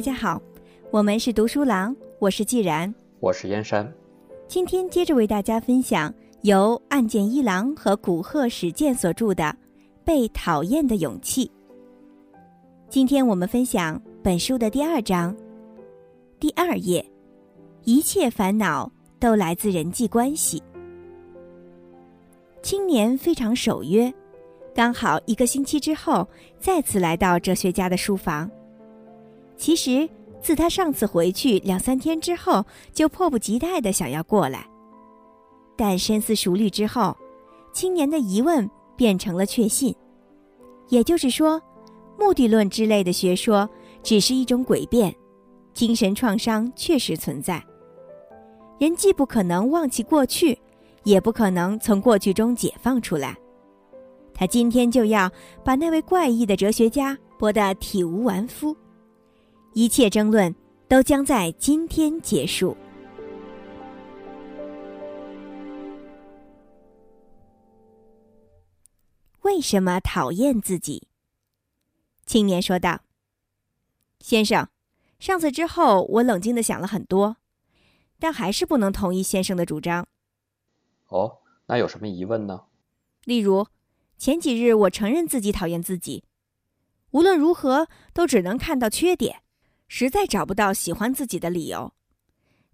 大家好，我们是读书郎，我是季然，我是燕山。今天接着为大家分享由岸见一郎和古贺史健所著的《被讨厌的勇气》。今天我们分享本书的第二章，第二页，一切烦恼都来自人际关系。青年非常守约，刚好一个星期之后再次来到哲学家的书房。其实，自他上次回去两三天之后，就迫不及待的想要过来。但深思熟虑之后，青年的疑问变成了确信。也就是说，目的论之类的学说只是一种诡辩，精神创伤确实存在。人既不可能忘记过去，也不可能从过去中解放出来。他今天就要把那位怪异的哲学家驳得体无完肤。一切争论都将在今天结束。为什么讨厌自己？青年说道：“先生，上次之后，我冷静的想了很多，但还是不能同意先生的主张。哦，那有什么疑问呢？例如，前几日我承认自己讨厌自己，无论如何都只能看到缺点。”实在找不到喜欢自己的理由，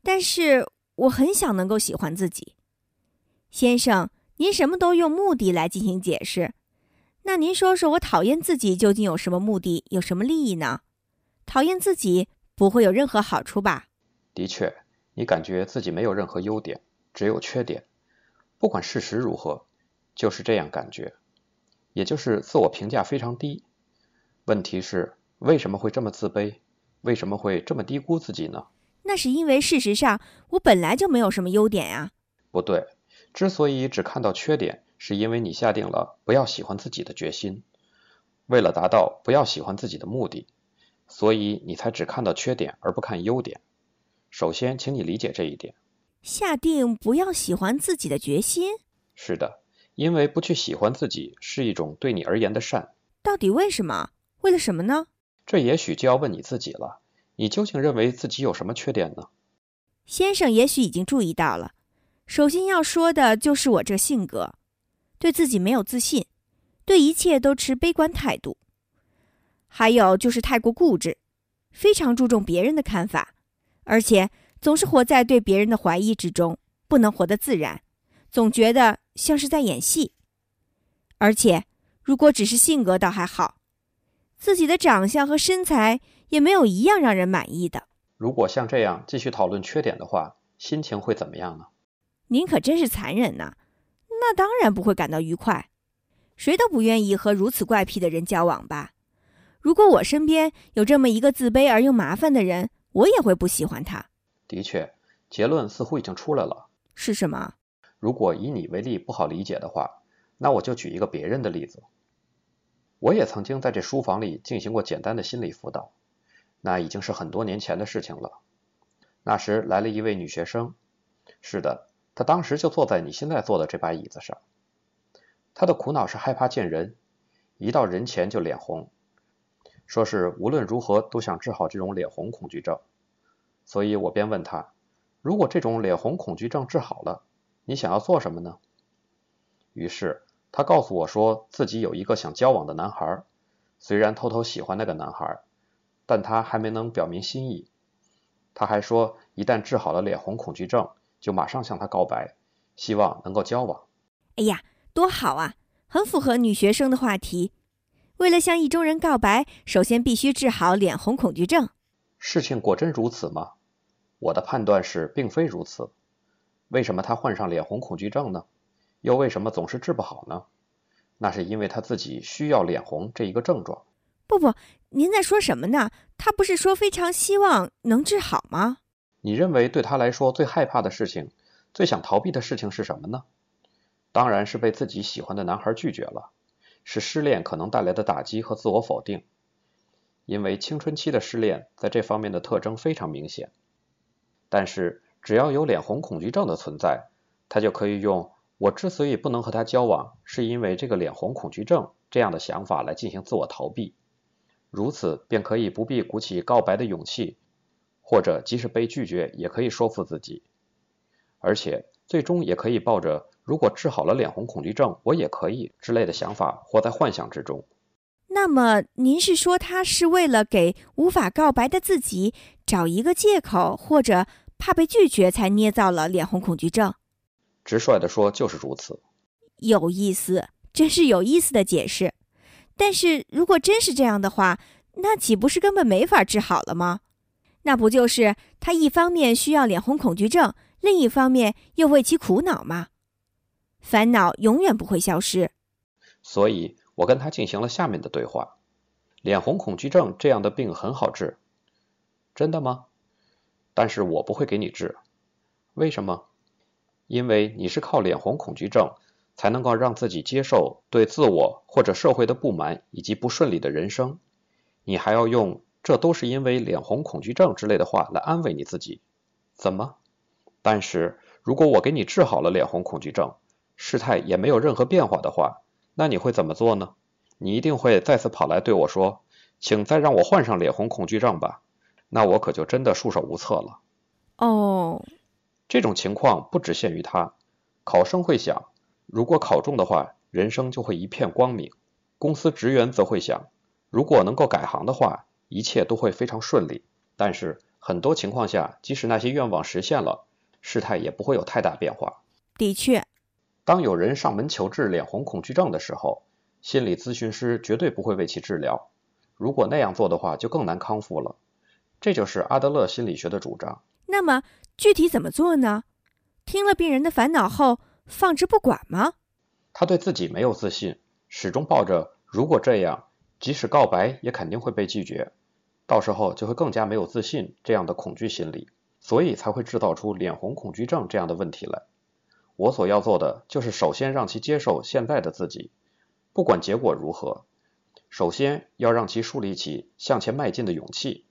但是我很想能够喜欢自己。先生，您什么都用目的来进行解释，那您说说我讨厌自己究竟有什么目的，有什么利益呢？讨厌自己不会有任何好处吧？的确，你感觉自己没有任何优点，只有缺点。不管事实如何，就是这样感觉，也就是自我评价非常低。问题是为什么会这么自卑？为什么会这么低估自己呢？那是因为事实上我本来就没有什么优点呀。不对，之所以只看到缺点，是因为你下定了不要喜欢自己的决心。为了达到不要喜欢自己的目的，所以你才只看到缺点而不看优点。首先，请你理解这一点。下定不要喜欢自己的决心？是的，因为不去喜欢自己是一种对你而言的善。到底为什么？为了什么呢？这也许就要问你自己了，你究竟认为自己有什么缺点呢？先生也许已经注意到了。首先要说的就是我这性格，对自己没有自信，对一切都持悲观态度。还有就是太过固执，非常注重别人的看法，而且总是活在对别人的怀疑之中，不能活得自然，总觉得像是在演戏。而且，如果只是性格倒还好。自己的长相和身材也没有一样让人满意的。如果像这样继续讨论缺点的话，心情会怎么样呢？您可真是残忍呐！那当然不会感到愉快，谁都不愿意和如此怪癖的人交往吧？如果我身边有这么一个自卑而又麻烦的人，我也会不喜欢他。的确，结论似乎已经出来了。是什么？如果以你为例不好理解的话，那我就举一个别人的例子。我也曾经在这书房里进行过简单的心理辅导，那已经是很多年前的事情了。那时来了一位女学生，是的，她当时就坐在你现在坐的这把椅子上。她的苦恼是害怕见人，一到人前就脸红，说是无论如何都想治好这种脸红恐惧症。所以我便问她，如果这种脸红恐惧症治好了，你想要做什么呢？于是。他告诉我说自己有一个想交往的男孩，虽然偷偷喜欢那个男孩，但他还没能表明心意。他还说，一旦治好了脸红恐惧症，就马上向他告白，希望能够交往。哎呀，多好啊，很符合女学生的话题。为了向意中人告白，首先必须治好脸红恐惧症。事情果真如此吗？我的判断是，并非如此。为什么他患上脸红恐惧症呢？又为什么总是治不好呢？那是因为他自己需要脸红这一个症状。不不，您在说什么呢？他不是说非常希望能治好吗？你认为对他来说最害怕的事情、最想逃避的事情是什么呢？当然是被自己喜欢的男孩拒绝了，是失恋可能带来的打击和自我否定。因为青春期的失恋在这方面的特征非常明显。但是只要有脸红恐惧症的存在，他就可以用。我之所以不能和他交往，是因为这个脸红恐惧症这样的想法来进行自我逃避。如此便可以不必鼓起告白的勇气，或者即使被拒绝，也可以说服自己，而且最终也可以抱着“如果治好了脸红恐惧症，我也可以”之类的想法，活在幻想之中。那么，您是说他是为了给无法告白的自己找一个借口，或者怕被拒绝，才捏造了脸红恐惧症？直率地说，就是如此。有意思，真是有意思的解释。但是如果真是这样的话，那岂不是根本没法治好了吗？那不就是他一方面需要脸红恐惧症，另一方面又为其苦恼吗？烦恼永远不会消失。所以。我跟他进行了下面的对话：脸红恐惧症这样的病很好治，真的吗？但是我不会给你治，为什么？因为你是靠脸红恐惧症才能够让自己接受对自我或者社会的不满以及不顺利的人生，你还要用“这都是因为脸红恐惧症”之类的话来安慰你自己，怎么？但是如果我给你治好了脸红恐惧症，事态也没有任何变化的话。那你会怎么做呢？你一定会再次跑来对我说：“请再让我患上脸红恐惧症吧。”那我可就真的束手无策了。哦，这种情况不只限于他。考生会想，如果考中的话，人生就会一片光明；公司职员则会想，如果能够改行的话，一切都会非常顺利。但是很多情况下，即使那些愿望实现了，事态也不会有太大变化。的确。当有人上门求治脸红恐惧症的时候，心理咨询师绝对不会为其治疗。如果那样做的话，就更难康复了。这就是阿德勒心理学的主张。那么具体怎么做呢？听了病人的烦恼后放之不管吗？他对自己没有自信，始终抱着如果这样，即使告白也肯定会被拒绝，到时候就会更加没有自信这样的恐惧心理，所以才会制造出脸红恐惧症这样的问题来。我所要做的就是首先让其接受现在的自己，不管结果如何，首先要让其树立起向前迈进的勇气。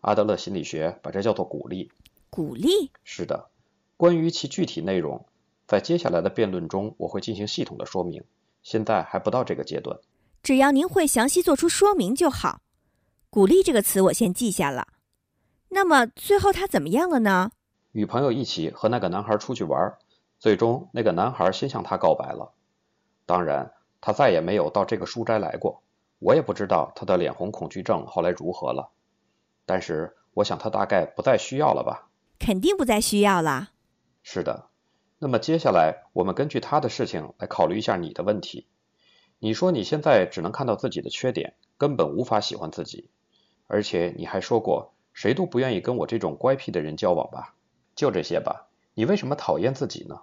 阿德勒心理学把这叫做鼓励。鼓励？是的。关于其具体内容，在接下来的辩论中我会进行系统的说明。现在还不到这个阶段。只要您会详细做出说明就好。鼓励这个词我先记下了。那么最后他怎么样了呢？与朋友一起和那个男孩出去玩。最终，那个男孩先向他告白了。当然，他再也没有到这个书斋来过。我也不知道他的脸红恐惧症后来如何了。但是，我想他大概不再需要了吧？肯定不再需要了。是的。那么接下来，我们根据他的事情来考虑一下你的问题。你说你现在只能看到自己的缺点，根本无法喜欢自己。而且你还说过，谁都不愿意跟我这种乖僻的人交往吧？就这些吧。你为什么讨厌自己呢？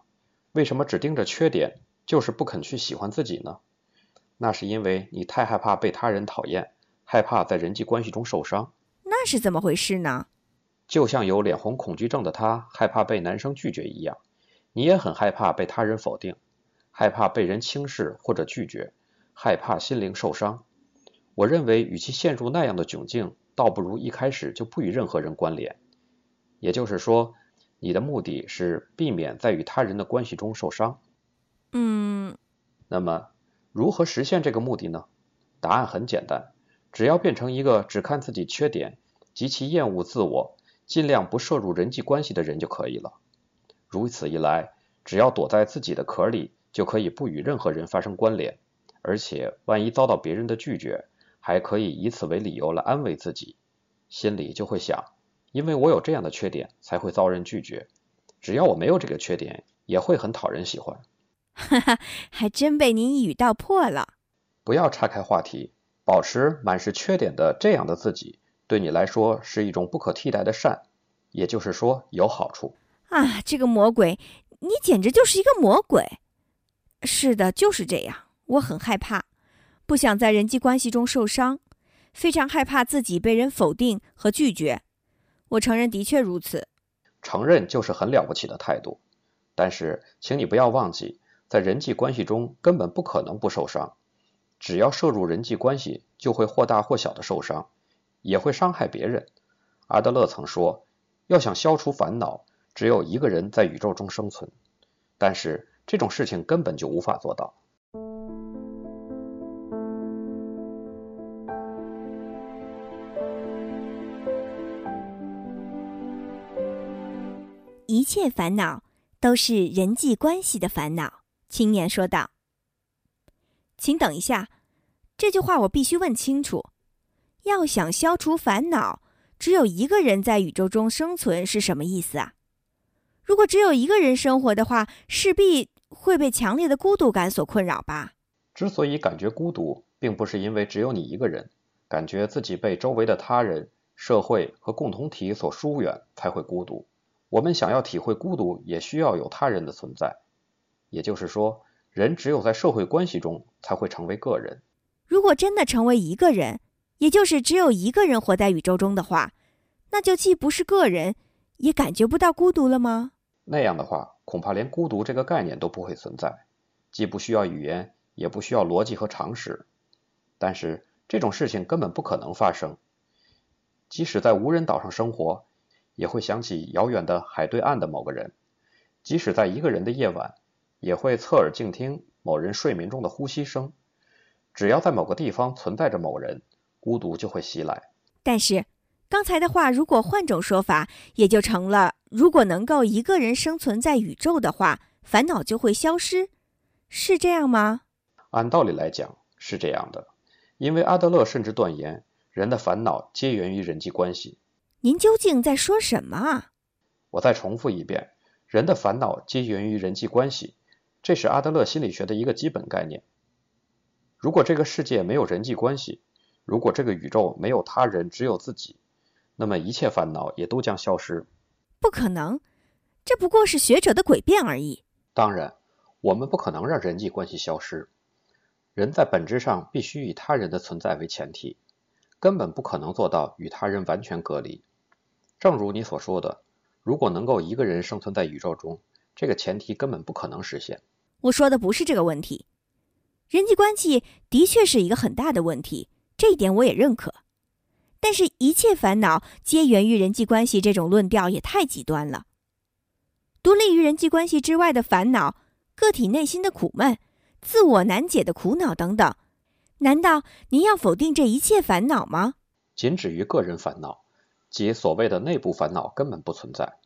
为什么只盯着缺点，就是不肯去喜欢自己呢？那是因为你太害怕被他人讨厌，害怕在人际关系中受伤。那是怎么回事呢？就像有脸红恐惧症的他害怕被男生拒绝一样，你也很害怕被他人否定，害怕被人轻视或者拒绝，害怕心灵受伤。我认为，与其陷入那样的窘境，倒不如一开始就不与任何人关联。也就是说。你的目的是避免在与他人的关系中受伤。嗯，那么如何实现这个目的呢？答案很简单，只要变成一个只看自己缺点、极其厌恶自我、尽量不摄入人际关系的人就可以了。如此一来，只要躲在自己的壳里，就可以不与任何人发生关联，而且万一遭到别人的拒绝，还可以以此为理由来安慰自己，心里就会想。因为我有这样的缺点，才会遭人拒绝。只要我没有这个缺点，也会很讨人喜欢。哈哈，还真被您一语道破了。不要岔开话题，保持满是缺点的这样的自己，对你来说是一种不可替代的善，也就是说有好处。啊，这个魔鬼，你简直就是一个魔鬼。是的，就是这样。我很害怕，不想在人际关系中受伤，非常害怕自己被人否定和拒绝。我承认，的确如此。承认就是很了不起的态度，但是，请你不要忘记，在人际关系中根本不可能不受伤。只要涉入人际关系，就会或大或小的受伤，也会伤害别人。阿德勒曾说要想消除烦恼只有一个人在宇宙中生存。但是这种事情根本就无法做到。一切烦恼都是人际关系的烦恼青年说道。请等一下这句话我必须问清楚要想消除烦恼，只有一个人在宇宙中生存是什么意思啊？如果只有一个人生活的话，势必会被强烈的孤独感所困扰吧？之所以感觉孤独，并不是因为只有你一个人，感觉自己被周围的他人、社会和共同体所疏远才会孤独。我们想要体会孤独，也需要有他人的存在。也就是说，人只有在社会关系中才会成为个人。如果真的成为一个人，也就是只有一个人活在宇宙中的话，那就既不是个人，也感觉不到孤独了吗？那样的话，恐怕连孤独这个概念都不会存在，既不需要语言，也不需要逻辑和常识。但是这种事情根本不可能发生。即使在无人岛上生活，也会想起遥远的海对岸的某个人；即使在一个人的夜晚。也会侧耳静听某人睡眠中的呼吸声。只要在某个地方存在着某人，孤独就会袭来。但是，刚才的话如果换种说法，也就成了：如果能够一个人生存在宇宙的话，烦恼就会消失，是这样吗？按道理来讲是这样的，因为阿德勒甚至断言，人的烦恼皆源于人际关系。您究竟在说什么啊？我再重复一遍：人的烦恼皆源于人际关系。这是阿德勒心理学的一个基本概念。如果这个世界没有人际关系，如果这个宇宙没有他人，只有自己，那么一切烦恼也都将消失。不可能，这不过是学者的诡辩而已。当然，我们不可能让人际关系消失。人在本质上必须以他人的存在为前提，根本不可能做到与他人完全隔离。正如你所说的，如果能够一个人生存在宇宙中，这个前提根本不可能实现。我说的不是这个问题，人际关系的确是一个很大的问题，这一点我也认可。但是，一切烦恼皆源于人际关系这种论调也太极端了。独立于人际关系之外的烦恼，个体内心的苦闷、自我难解的苦恼等等，难道您要否定这一切烦恼吗？仅止于个人烦恼，即所谓的内部烦恼根本不存在。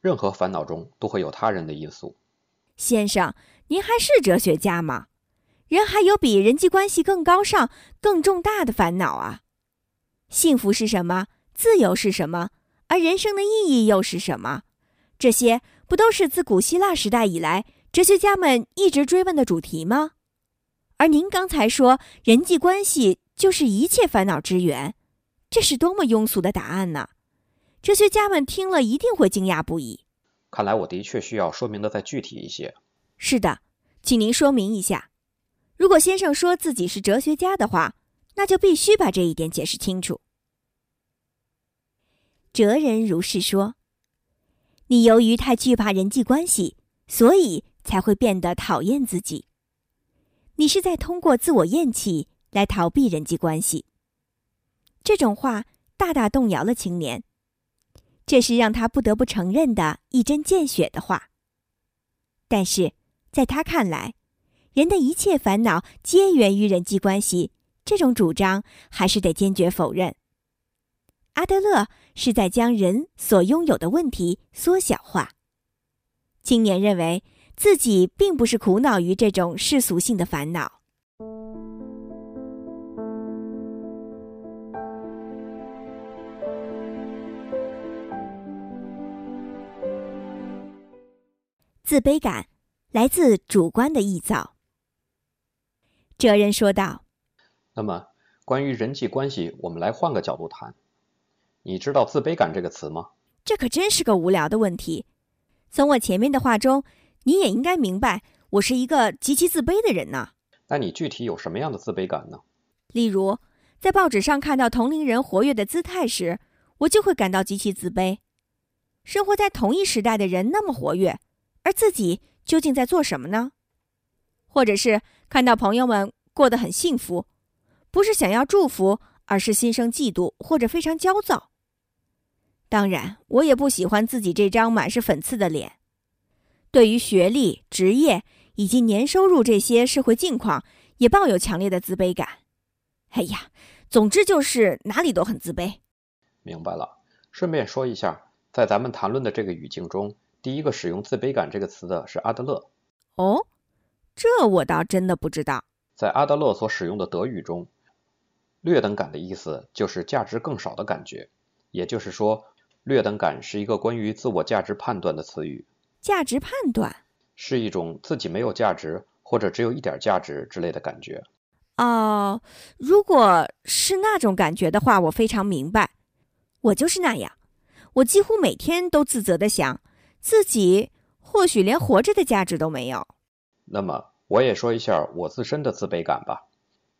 任何烦恼中都会有他人的因素。先生，您还是哲学家吗？人还有比人际关系更高尚、更重大的烦恼啊！幸福是什么？自由是什么？而人生的意义又是什么？这些不都是自古希腊时代以来哲学家们一直追问的主题吗？而您刚才说人际关系就是一切烦恼之源，这是多么庸俗的答案呢？哲学家们听了一定会惊讶不已。看来我的确需要说明的再具体一些。是的，请您说明一下。如果先生说自己是哲学家的话，那就必须把这一点解释清楚。哲人如是说：“你由于太惧怕人际关系，所以才会变得讨厌自己。你是在通过自我厌弃来逃避人际关系。”这种话大大动摇了青年。这是让他不得不承认的一针见血的话。但是，在他看来，人的一切烦恼皆源于人际关系，这种主张还是得坚决否认。阿德勒是在将人所拥有的问题缩小化。青年认为自己并不是苦恼于这种世俗性的烦恼。自卑感来自主观的臆造。哲人说道：“那么，关于人际关系，我们来换个角度谈。你知道‘自卑感’这个词吗？这可真是个无聊的问题。从我前面的话中，你也应该明白，我是一个极其自卑的人呢。那你具体有什么样的自卑感呢？例如，在报纸上看到同龄人活跃的姿态时，我就会感到极其自卑。生活在同一时代的人那么活跃。”而自己究竟在做什么呢？或者是看到朋友们过得很幸福，不是想要祝福，而是心生嫉妒或者非常焦躁。当然，我也不喜欢自己这张满是粉刺的脸。对于学历、职业以及年收入这些社会境况，也抱有强烈的自卑感。哎呀，总之就是哪里都很自卑。明白了。顺便说一下，在咱们谈论的这个语境中，第一个使用“自卑感”这个词的是阿德勒。哦，这我倒真的不知道。在阿德勒所使用的德语中，“略等感”的意思就是价值更少的感觉，也就是说，“略等感”是一个关于自我价值判断的词语。价值判断是一种自己没有价值或者只有一点价值之类的感觉。哦，如果是那种感觉的话，我非常明白。我就是那样。我几乎每天都自责的想，自己或许连活着的价值都没有。那么，我也说一下我自身的自卑感吧。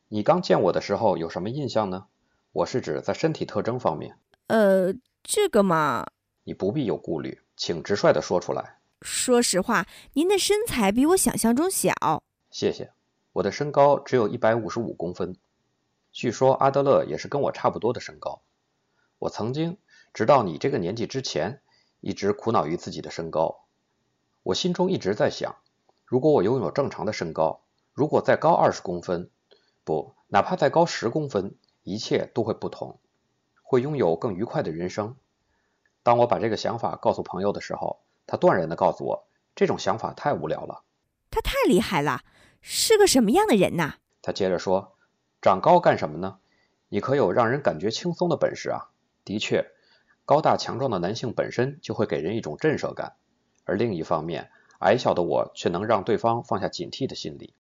你刚见我的时候有什么印象呢？我是指在身体特征方面。呃，这个嘛，你不必有顾虑，请直率的说出来。说实话，您的身材比我想象中小。谢谢。我的身高只有一百五十五公分。据说阿德勒也是跟我差不多的身高。我曾经。直到你这个年纪之前，一直苦恼于自己的身高。我心中一直在想，如果我拥有正常的身高，如果再高二十公分，不，哪怕再高十公分，一切都会不同，会拥有更愉快的人生。当我把这个想法告诉朋友的时候，他断然的告诉我，这种想法太无聊了。他太厉害了，是个什么样的人呐？他接着说：“长高干什么呢？你可有让人感觉轻松的本事啊！的确。”高大强壮的男性本身就会给人一种震慑感，而另一方面，矮小的我却能让对方放下警惕的心理。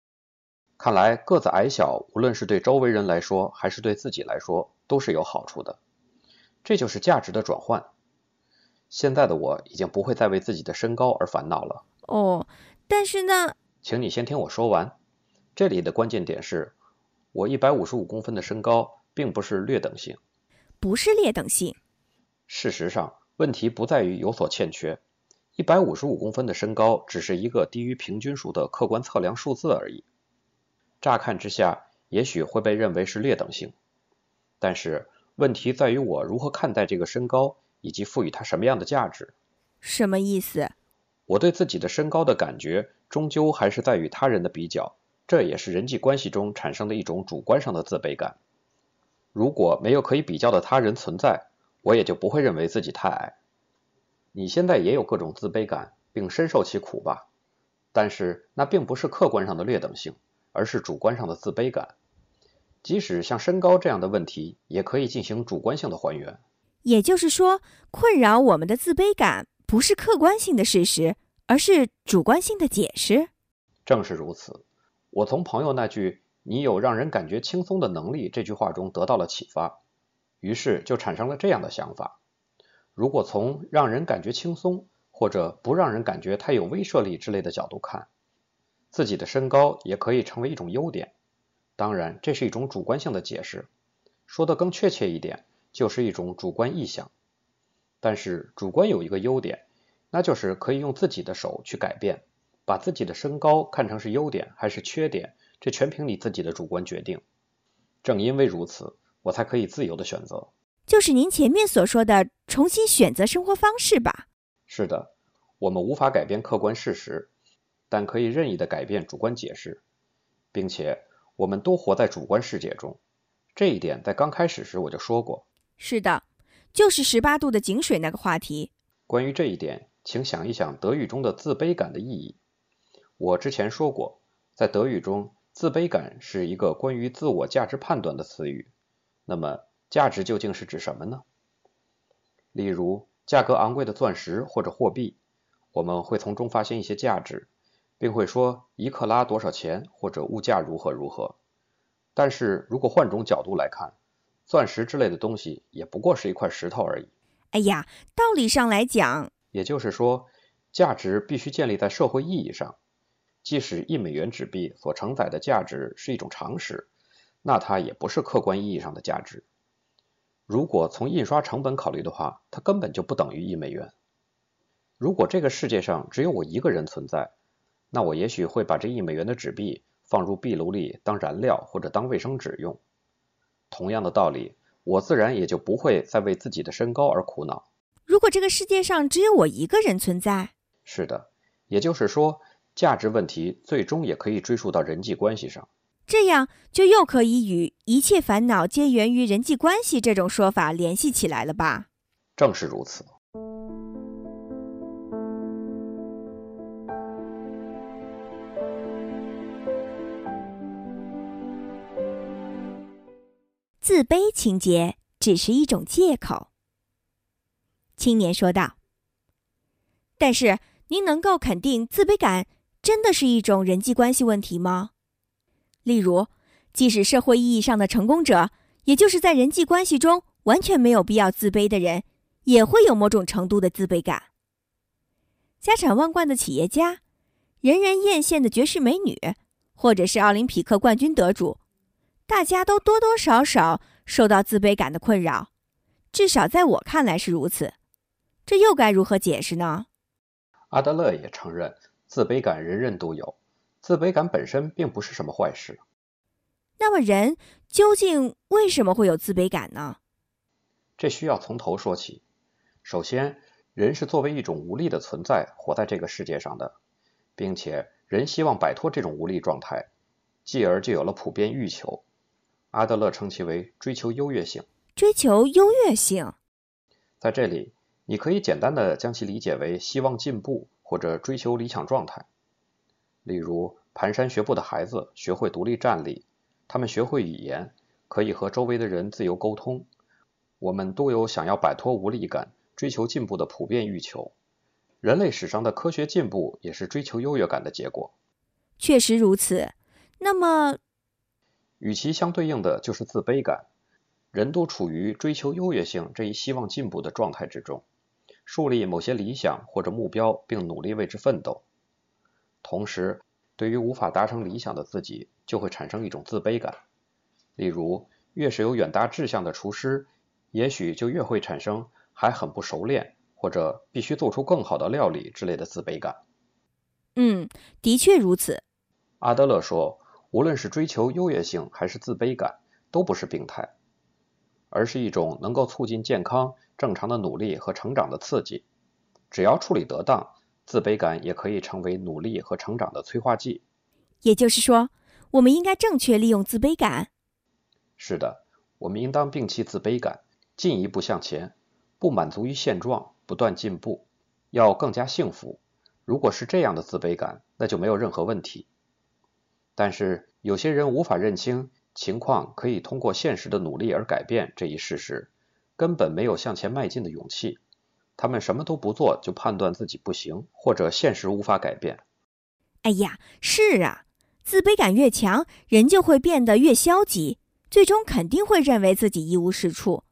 看来个子矮小，无论是对周围人来说，还是对自己来说，都是有好处的。这就是价值的转换。现在的我已经不会再为自己的身高而烦恼了。哦，但是呢，请你先听我说完。这里的关键点是，我一百五十五公分的身高并不是劣等性，不是劣等性。事实上，问题不在于有所欠缺。一百五十五公分的身高只是一个低于平均数的客观测量数字而已。乍看之下，也许会被认为是劣等性，但是问题在于我如何看待这个身高，以及赋予它什么样的价值。什么意思？我对自己的身高的感觉，终究还是在与他人的比较，这也是人际关系中产生的一种主观上的自卑感。如果没有可以比较的他人存在，我也就不会认为自己太矮。你现在也有各种自卑感，并深受其苦吧？但是那并不是客观上的劣等性，而是主观上的自卑感。即使像身高这样的问题，也可以进行主观性的还原。也就是说，困扰我们的自卑感不是客观性的事实，而是主观性的解释。正是如此。我从朋友那句“你有让人感觉轻松的能力”这句话中得到了启发。于是就产生了这样的想法：如果从让人感觉轻松，或者不让人感觉太有威慑力之类的角度看，自己的身高也可以成为一种优点。当然，这是一种主观性的解释，说的更确切一点，就是一种主观意向。但是主观有一个优点，那就是可以用自己的手去改变，把自己的身高看成是优点还是缺点，这全凭你自己的主观决定。正因为如此。我才可以自由的选择，就是您前面所说的重新选择生活方式吧？是的，我们无法改变客观事实，但可以任意的改变主观解释，并且我们都活在主观世界中。这一点在刚开始时我就说过。是的，就是十八度的井水那个话题。关于这一点，请想一想德语中的自卑感的意义。我之前说过，在德语中，自卑感是一个关于自我价值判断的词语。那么，价值究竟是指什么呢？例如，价格昂贵的钻石或者货币，我们会从中发现一些价值，并会说一克拉多少钱或者物价如何如何。但是如果换种角度来看，钻石之类的东西也不过是一块石头而已。哎呀，道理上来讲，也就是说，价值必须建立在社会意义上。即使一美元纸币所承载的价值是一种常识。那它也不是客观意义上的价值。如果从印刷成本考虑的话，它根本就不等于一美元。如果这个世界上只有我一个人存在，那我也许会把这一美元的纸币放入壁炉里当燃料或者当卫生纸用。同样的道理，我自然也就不会再为自己的身高而苦恼。如果这个世界上只有我一个人存在，是的，也就是说，价值问题最终也可以追溯到人际关系上。这样就又可以与一切烦恼皆源于人际关系这种说法联系起来了吧？正是如此。自卑情结只是一种借口。青年说道但是您能够肯定自卑感真的是一种人际关系问题吗？例如，即使社会意义上的成功者，也就是在人际关系中完全没有必要自卑的人，也会有某种程度的自卑感。家产万贯的企业家，人人艳羡的绝世美女，或者是奥林匹克冠军得主，大家都多多少少受到自卑感的困扰，至少在我看来是如此。”这又该如何解释呢？阿德勒也承认，自卑感人人都有，自卑感本身并不是什么坏事。那么，人究竟为什么会有自卑感呢？这需要从头说起。首先，人是作为一种无力的存在活在这个世界上的，并且人希望摆脱这种无力状态，继而就有了普遍欲求。阿德勒称其为追求优越性。追求优越性，在这里。你可以简单的将其理解为希望进步或者追求理想状态。例如，蹒跚学步的孩子学会独立站立，他们学会语言，可以和周围的人自由沟通。我们都有想要摆脱无力感、追求进步的普遍欲求。人类史上的科学进步也是追求优越感的结果。确实如此。那么，与其相对应的就是自卑感。人都处于追求优越性这一希望进步的状态之中。树立某些理想或者目标，并努力为之奋斗。同时，对于无法达成理想的自己，就会产生一种自卑感。例如，越是有远大志向的厨师，也许就越会产生还很不熟练，或者必须做出更好的料理之类的自卑感。嗯，的确如此。阿德勒说，无论是追求优越性还是自卑感，都不是病态，而是一种能够促进健康。正常的努力和成长的刺激，只要处理得当，自卑感也可以成为努力和成长的催化剂。也就是说，我们应该正确利用自卑感。是的，我们应当摒弃自卑感，进一步向前，不满足于现状，不断进步，要更加幸福。如果是这样的自卑感，那就没有任何问题。但是有些人无法认清情况可以通过现实的努力而改变这一事实。根本没有向前迈进的勇气，他们什么都不做就判断自己不行，或者现实无法改变。哎呀，是啊，自卑感越强，人就会变得越消极，最终肯定会认为自己一无是处。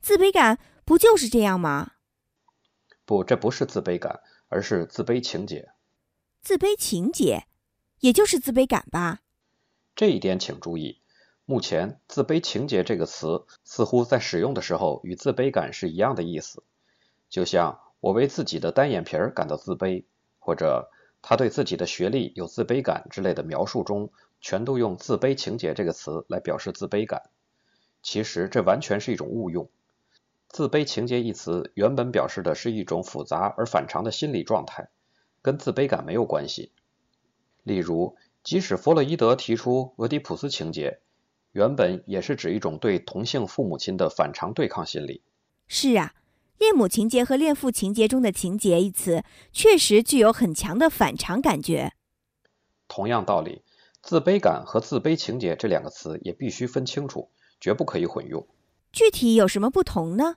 自卑感不就是这样吗？不，这不是自卑感，而是自卑情节。自卑情节，也就是自卑感吧？这一点请注意。目前，“自卑情节”这个词似乎在使用的时候与自卑感是一样的意思，就像我为自己的单眼皮儿感到自卑，或者他对自己的学历有自卑感之类的描述中，全都用“自卑情节”这个词来表示自卑感。其实这完全是一种误用，“自卑情节”一词原本表示的是一种复杂而反常的心理状态，跟自卑感没有关系。例如，即使弗洛伊德提出俄狄浦斯情节。原本也是指一种对同性父母亲的反常对抗心理。是啊，恋母情节和恋父情节中的“情节”一词确实具有很强的反常感觉。同样道理，自卑感和自卑情节这两个词也必须分清楚，绝不可以混用。具体有什么不同呢？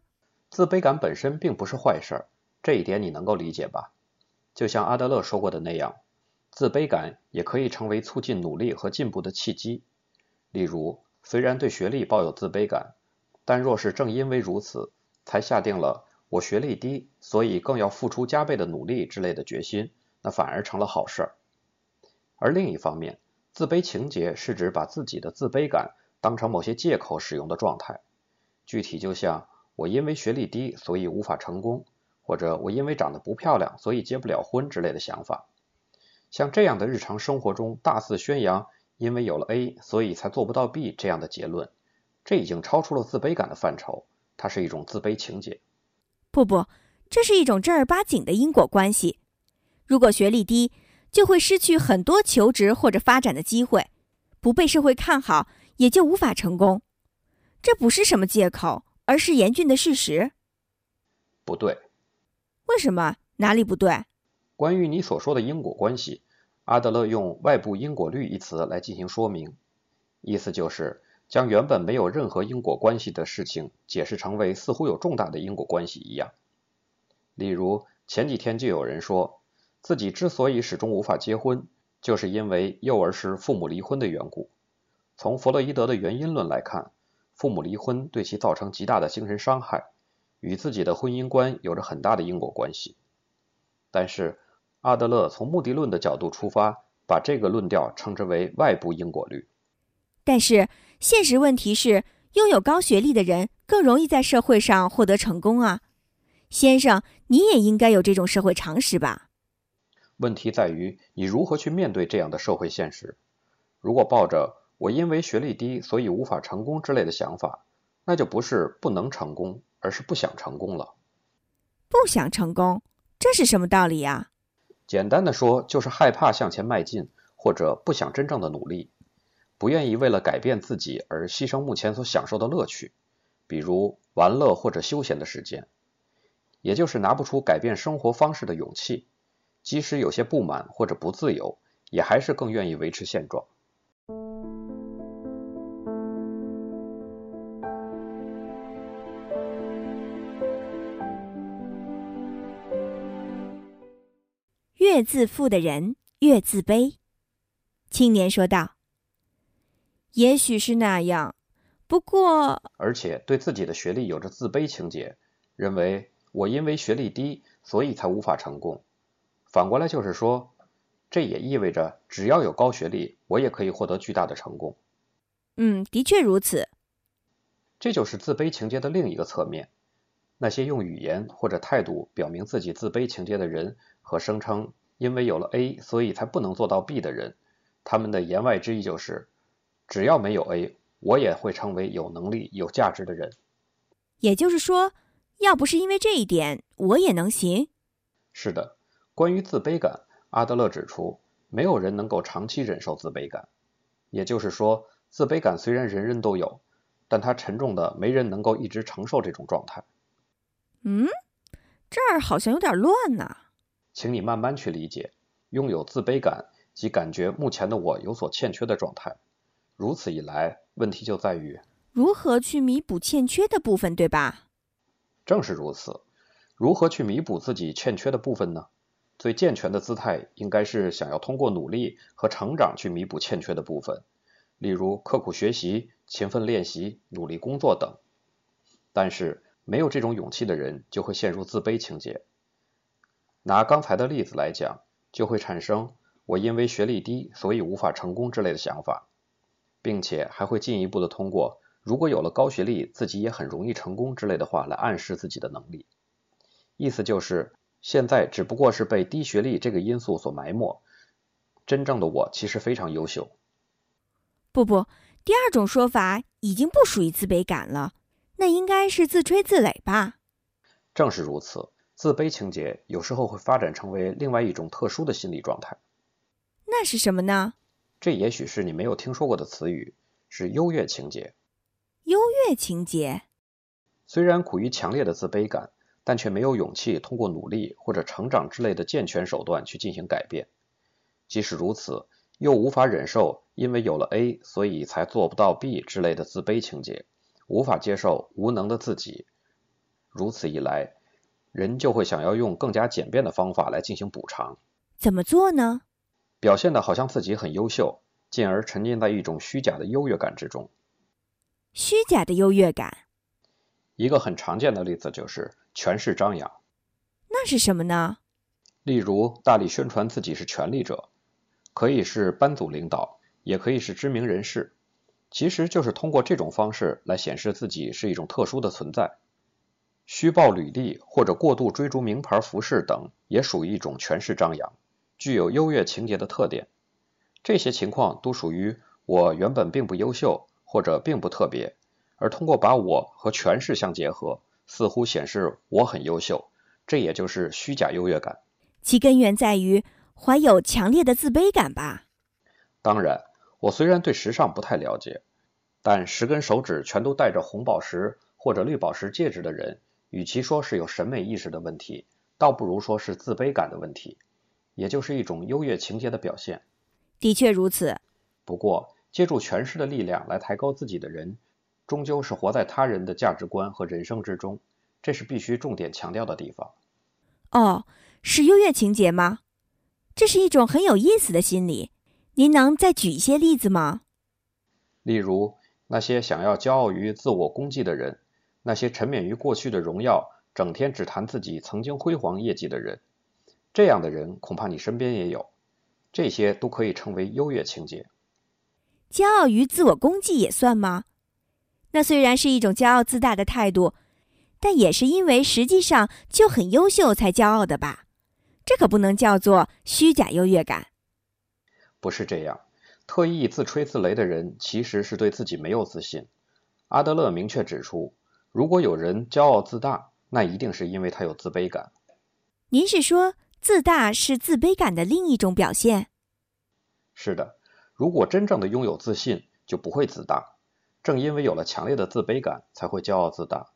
自卑感本身并不是坏事儿，这一点你能够理解吧？就像阿德勒说过的那样，自卑感也可以成为促进努力和进步的契机。例如。虽然对学历抱有自卑感，但若是正因为如此，才下定了我学历低，所以更要付出加倍的努力之类的决心，那反而成了好事儿。而另一方面，自卑情节是指把自己的自卑感当成某些借口使用的状态。具体就像我因为学历低，所以无法成功，或者我因为长得不漂亮，所以结不了婚之类的想法。像这样的日常生活中大肆宣扬。因为有了 A，所以才做不到 B 这样的结论，这已经超出了自卑感的范畴，它是一种自卑情节。不不，这是一种正儿八经的因果关系。如果学历低，就会失去很多求职或者发展的机会，不被社会看好，也就无法成功。这不是什么借口，而是严峻的事实。不对。为什么？哪里不对？关于你所说的因果关系。阿德勒用“外部因果律”一词来进行说明，意思就是，将原本没有任何因果关系的事情解释成为似乎有重大的因果关系一样。例如，前几天就有人说自己之所以始终无法结婚，就是因为幼儿时父母离婚的缘故。从弗洛伊德的原因论来看，父母离婚对其造成极大的精神伤害，与自己的婚姻观有着很大的因果关系。但是，阿德勒从目的论的角度出发，把这个论调称之为外部因果律。但是，现实问题是，拥有高学历的人更容易在社会上获得成功啊，先生，你也应该有这种社会常识吧？问题在于你如何去面对这样的社会现实。如果抱着“我因为学历低，所以无法成功”之类的想法，那就不是不能成功，而是不想成功了。不想成功，这是什么道理呀？简单的说，就是害怕向前迈进，或者不想真正的努力。不愿意为了改变自己而牺牲目前所享受的乐趣，比如玩乐或者休闲的时间，也就是拿不出改变生活方式的勇气，即使有些不满或者不自由，也还是更愿意维持现状。越自负的人越自卑，青年说道。也许是那样，不过，而且对自己的学历有着自卑情节，认为我因为学历低，所以才无法成功。反过来就是说，这也意味着只要有高学历，我也可以获得巨大的成功。嗯，的确如此。这就是自卑情节的另一个侧面。那些用语言或者态度表明自己自卑情节的人，和声称因为有了 A，所以才不能做到 B 的人，他们的言外之意就是。只要没有 A，我也会成为有能力、有价值的人。也就是说，要不是因为这一点，我也能行。是的，关于自卑感，阿德勒指出，没有人能够长期忍受自卑感。也就是说，自卑感虽然人人都有，但它沉重的没人能够一直承受这种状态。嗯，这儿好像有点乱呢。请你慢慢去理解，拥有自卑感即感觉目前的我有所欠缺的状态。如此一来，问题就在于如何去弥补欠缺的部分，对吧？正是如此。如何去弥补自己欠缺的部分呢？最健全的姿态应该是想要通过努力和成长去弥补欠缺的部分，例如刻苦学习、勤奋练习、努力工作等。但是，没有这种勇气的人就会陷入自卑情节。拿刚才的例子来讲，就会产生“我因为学历低，所以无法成功”之类的想法。并且还会进一步的通过“如果有了高学历，自己也很容易成功”之类的话来暗示自己的能力。意思就是，现在只不过是被低学历这个因素所埋没，真正的我其实非常优秀。不不，第二种说法已经不属于自卑感了，那应该是自吹自擂吧？正是如此，自卑情节有时候会发展成为另外一种特殊的心理状态。那是什么呢？这也许是你没有听说过的词语，是优越情节。优越情节，虽然苦于强烈的自卑感，但却没有勇气通过努力或者成长之类的健全手段去进行改变。即使如此，又无法忍受因为有了 A 所以才做不到 B 之类的自卑情节，无法接受无能的自己。如此一来，人就会想要用更加简便的方法来进行补偿。怎么做呢？表现的好像自己很优秀，进而沉浸在一种虚假的优越感之中。虚假的优越感，一个很常见的例子就是权势张扬。那是什么呢？例如大力宣传自己是权力者，可以是班组领导，也可以是知名人士，其实就是通过这种方式来显示自己是一种特殊的存在。虚报履历或者过度追逐名牌服饰等，也属于一种权势张扬。具有优越情节的特点，这些情况都属于我原本并不优秀或者并不特别，而通过把我和权势相结合，似乎显示我很优秀，这也就是虚假优越感。其根源在于怀有强烈的自卑感吧？当然，我虽然对时尚不太了解，但十根手指全都戴着红宝石或者绿宝石戒指的人，与其说是有审美意识的问题，倒不如说是自卑感的问题。也就是一种优越情节的表现，的确如此。不过，借助权势的力量来抬高自己的人，终究是活在他人的价值观和人生之中，这是必须重点强调的地方。哦，是优越情节吗？这是一种很有意思的心理。您能再举一些例子吗？例如，那些想要骄傲于自我功绩的人，那些沉湎于过去的荣耀，整天只谈自己曾经辉煌业绩的人，这样的人恐怕你身边也有。这些都可以称为优越情节。骄傲于自我功绩也算吗？那虽然是一种骄傲自大的态度，但也是因为实际上就很优秀才骄傲的吧？这可不能叫做虚假优越感。不是这样，特意自吹自擂的人其实是对自己没有自信。阿德勒明确指出，如果有人骄傲自大，那一定是因为他有自卑感。您是说？自大是自卑感的另一种表现。是的，如果真正的拥有自信，就不会自大。正因为有了强烈的自卑感，才会骄傲自大。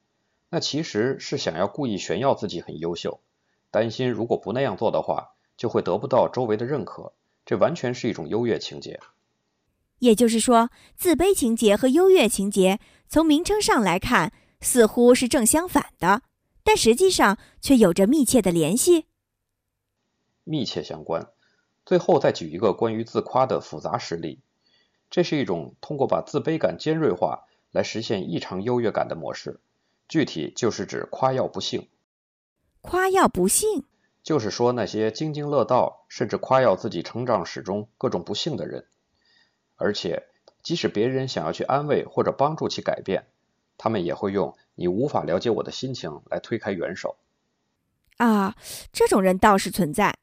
那其实是想要故意炫耀自己很优秀，担心如果不那样做的话，就会得不到周围的认可。这完全是一种优越情节。也就是说，自卑情节和优越情节从名称上来看似乎是正相反的，但实际上却有着密切的联系。密切相关。最后再举一个关于自夸的复杂实例，这是一种通过把自卑感尖锐化来实现异常优越感的模式。具体就是指夸耀不幸。夸耀不幸，就是说那些津津乐道，甚至夸耀自己成长史中各种不幸的人，而且即使别人想要去安慰或者帮助其改变，他们也会用“你无法了解我的心情”来推开援手。啊，这种人倒是存在。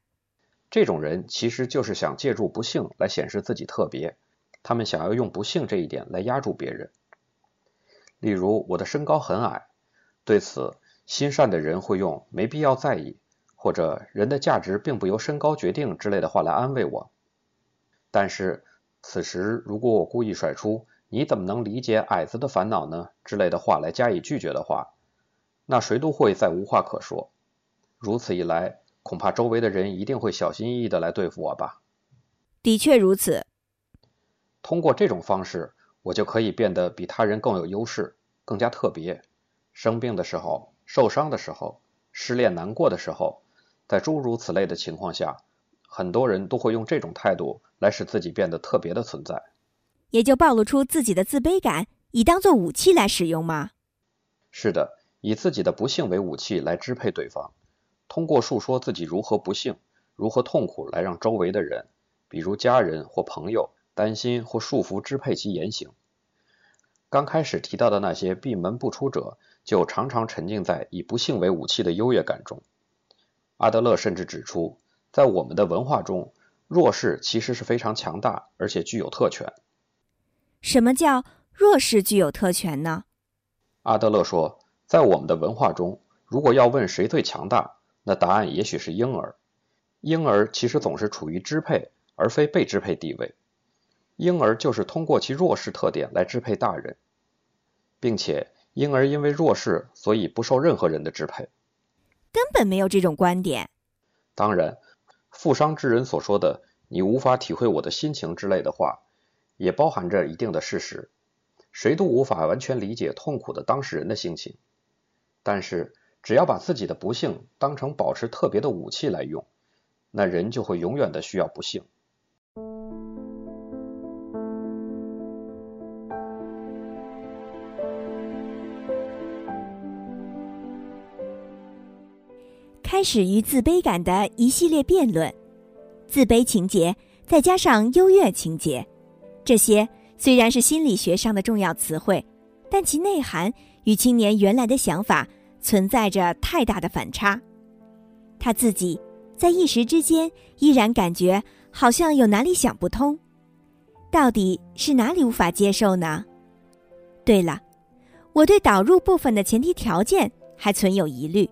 这种人其实就是想借助不幸来显示自己特别，他们想要用不幸这一点来压住别人。例如，我的身高很矮，对此心善的人会用“没必要在意”或者“人的价值并不由身高决定”之类的话来安慰我。但是，此时如果我故意甩出“你怎么能理解矮子的烦恼呢”之类的话来加以拒绝的话，那谁都会再无话可说。如此一来。恐怕周围的人一定会小心翼翼的来对付我吧。的确如此。通过这种方式，我就可以变得比他人更有优势，更加特别。生病的时候、受伤的时候、失恋难过的时候，在诸如此类的情况下，很多人都会用这种态度来使自己变得特别的存在。也就暴露出自己的自卑感，以当做武器来使用吗？是的，以自己的不幸为武器来支配对方。通过述说自己如何不幸、如何痛苦，来让周围的人，比如家人或朋友，担心或束缚支配其言行。刚开始提到的那些闭门不出者，就常常沉浸在以不幸为武器的优越感中。阿德勒甚至指出，在我们的文化中，弱势其实是非常强大，而且具有特权。什么叫弱势具有特权呢？阿德勒说，在我们的文化中，如果要问谁最强大，那答案也许是婴儿。婴儿其实总是处于支配而非被支配地位。婴儿就是通过其弱势特点来支配大人，并且婴儿因为弱势，所以不受任何人的支配。根本没有这种观点。当然，负伤之人所说的“你无法体会我的心情”之类的话，也包含着一定的事实。谁都无法完全理解痛苦的当事人的心情，但是。只要把自己的不幸当成保持特别的武器来用，那人就会永远的需要不幸。开始与自卑感的一系列辩论，自卑情节再加上优越情节，这些虽然是心理学上的重要词汇，但其内涵与青年原来的想法。存在着太大的反差，他自己在一时之间依然感觉好像有哪里想不通，到底是哪里无法接受呢？对了，我对导入部分的前提条件还存有疑虑。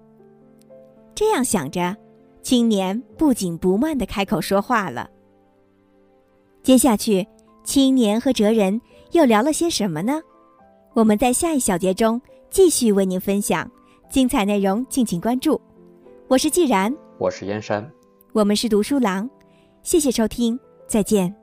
这样想着，青年不紧不慢的开口说话了。接下去，青年和哲人又聊了些什么呢？我们在下一小节中继续为您分享。精彩内容，敬请关注。我是既然，我是燕山，我们是读书郎。谢谢收听，再见。